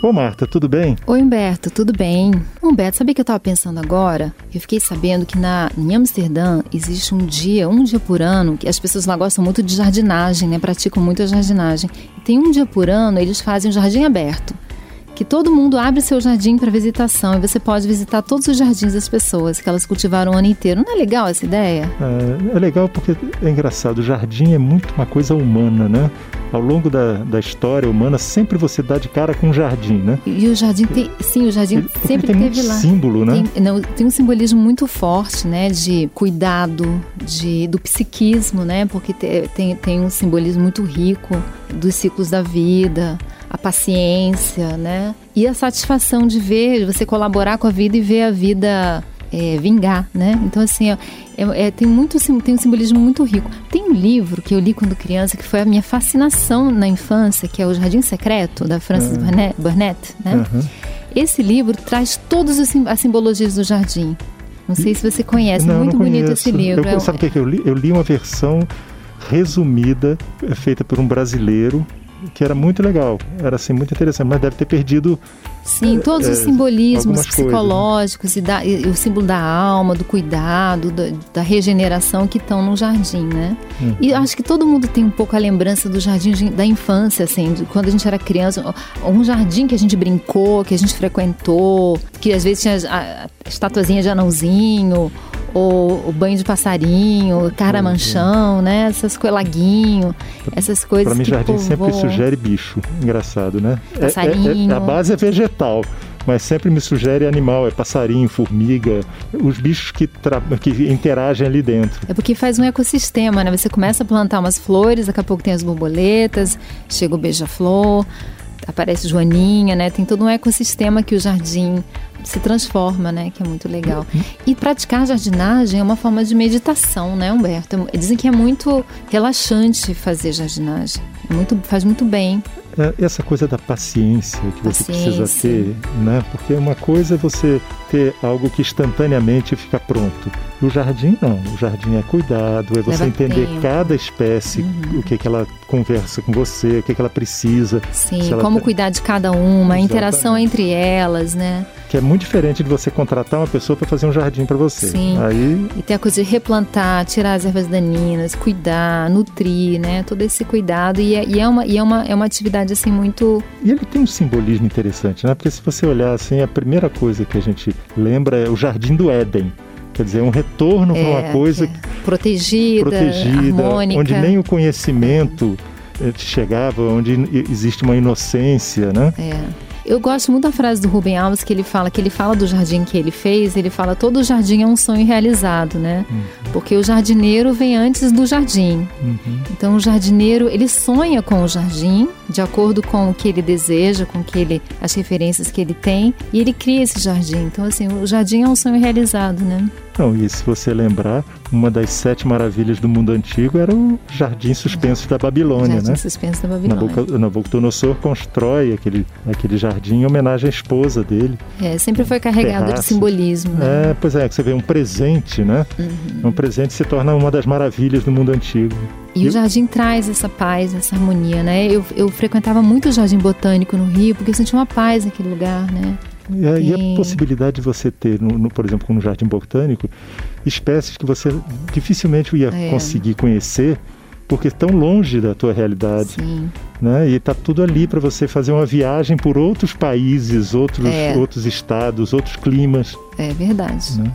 Ô Marta, tudo bem? Oi Humberto, tudo bem? Humberto, sabia que eu estava pensando agora? Eu fiquei sabendo que na, em Amsterdã existe um dia, um dia por ano, que as pessoas lá gostam muito de jardinagem, né? Praticam muito a jardinagem. E tem um dia por ano, eles fazem um jardim aberto que todo mundo abre seu jardim para visitação e você pode visitar todos os jardins das pessoas que elas cultivaram o ano inteiro. Não é legal essa ideia? É, é legal porque é engraçado. O jardim é muito uma coisa humana, né? Ao longo da, da história humana, sempre você dá de cara com um jardim, né? E o jardim tem, sim, o jardim porque sempre tem teve muito lá. símbolo, né? Tem, não, tem um simbolismo muito forte, né, de cuidado, de do psiquismo, né, porque te- tem, tem um simbolismo muito rico dos ciclos da vida, a paciência, né, e a satisfação de ver, de você colaborar com a vida e ver a vida é, vingar, né. Então assim, ó, é- é- tem muito tem um simbolismo muito rico. Tem um livro que eu li quando criança que foi a minha fascinação na infância, que é o Jardim Secreto da Frances Burnett, Burnett, né. Aham. Esse livro traz todas as sim- as simbologias do jardim. Não sei se você conhece, não, muito não bonito esse livro. Eu, É sabe o que, que eu li? Eu li uma versão resumida, é, feita por um brasileiro, que era muito legal. Era assim, muito interessante, mas deve ter perdido. Sim, todos os é, simbolismos algumas coisas, né? psicológicos e, da- e o símbolo da alma, do cuidado, da, da regeneração que estão no jardim, né? Uhum. E acho que todo mundo tem um pouco a lembrança do jardim de- da infância, assim, de quando a gente era criança, um jardim que a gente brincou, que a gente frequentou, que às vezes tinha a, a estatuazinha de anãozinho, ou o banho de passarinho, caramanchão, né? Essas coisas, laguinho, essas coisas Para mim, que jardim sempre povoam. sugere bicho. Engraçado, né? É- é- é- Passarinho. a base é vegetal. Mas sempre me sugere animal, é passarinho, formiga, os bichos que, que interagem ali dentro. É porque faz um ecossistema, né? Você começa a plantar umas flores, daqui a pouco tem as borboletas, chega o beija-flor, aparece joaninha, né? Tem todo um ecossistema que o jardim se transforma, né? Que é muito legal. E praticar jardinagem é uma forma de meditação, né, Humberto? Dizem que é muito relaxante fazer jardinagem. É muito, faz muito bem. É, essa coisa da paciência que você precisa ter, né? Porque uma coisa é você ter algo que instantaneamente fica pronto. E o jardim não. O jardim é cuidado, é você Leva entender tempo. Uhum. cada espécie, o que, que ela conversa com você, o que, que ela precisa. Sim, ela como tem- cuidar de cada uma, a interação Exatamente. entre elas, né? Que é muito diferente de você contratar uma pessoa para fazer um jardim para você. Sim. Aí E tem a coisa de replantar, tirar as ervas daninhas, cuidar, nutrir, né? Todo esse cuidado. E é, e é uma, e é, uma, é uma atividade, assim, muito... E ele tem um simbolismo interessante, né? Porque se você olhar assim, a primeira coisa que a gente lembra é o Jardim do Éden. Quer dizer, um retorno para uma é, coisa é protegida, protegida, harmônica. onde nem o conhecimento eh, te chegava, onde existe uma inocência, né? É. Eu gosto muito da frase do Rubem Alves que ele fala, que ele fala do jardim que ele fez, ele fala todo jardim é um sonho realizado, né? Porque o jardineiro vem antes do jardim. Uhum. Então o jardineiro, ele sonha com o jardim, de acordo com o que ele deseja, com que ele, as referências que ele tem, e ele cria esse jardim. Então assim, o jardim é um sonho realizado, né? Não, e se você lembrar, uma das sete maravilhas do mundo antigo era o Jardim Suspenso da Babilônia, jardim né? suspenso da Babilônia. Nabuco- Nabucodonosor constrói aquele, aquele jardim em homenagem à esposa dele. É, sempre foi carregado de simbolismo, né? É, pois é, que você vê um presente, né? Uhum. Um presente se torna uma das maravilhas do mundo antigo. E o jardim traz essa paz, essa harmonia, né? Eu, eu frequentava muito o jardim botânico no Rio, porque eu sentia uma paz naquele lugar, né? E a, e possibilidade de você ter, no, no- por exemplo, no jardim botânico, espécies que você dificilmente ia É. conseguir conhecer, porque estão longe da tua realidade, Sim. né? E está tudo ali para você fazer uma viagem por outros países, outros, É. outros estados, outros climas. É verdade. Né?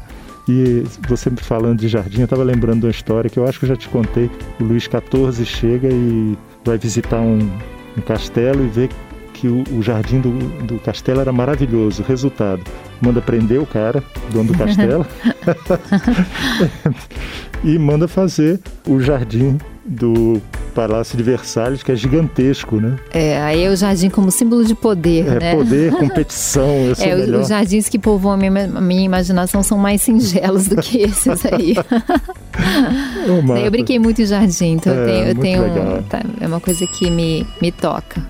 E você me falando de jardim, eu estava lembrando de uma história que eu acho que eu já te contei. O Luís XIV chega e vai visitar um, um castelo e vê que o, o jardim do, do castelo era maravilhoso. Resultado, manda prender o cara, dono do castelo, e manda fazer o jardim do Palácio de Versalhes, que é gigantesco, né? É, aí é o jardim como símbolo de poder, É né? poder, competição, eu sou É, os- melhor. os jardins que povoam a minha, a minha imaginação são mais singelos do que esses aí. Eu brinquei muito em jardim, então É, eu tenho, eu muito tenho legal. tá, é uma coisa que me, me toca.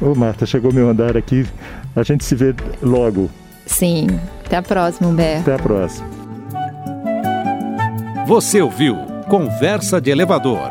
Ô Marta, chegou meu andar aqui. A gente se vê logo. Sim. Até a próxima, Humberto. Até a próxima. Você ouviu Conversa de Elevador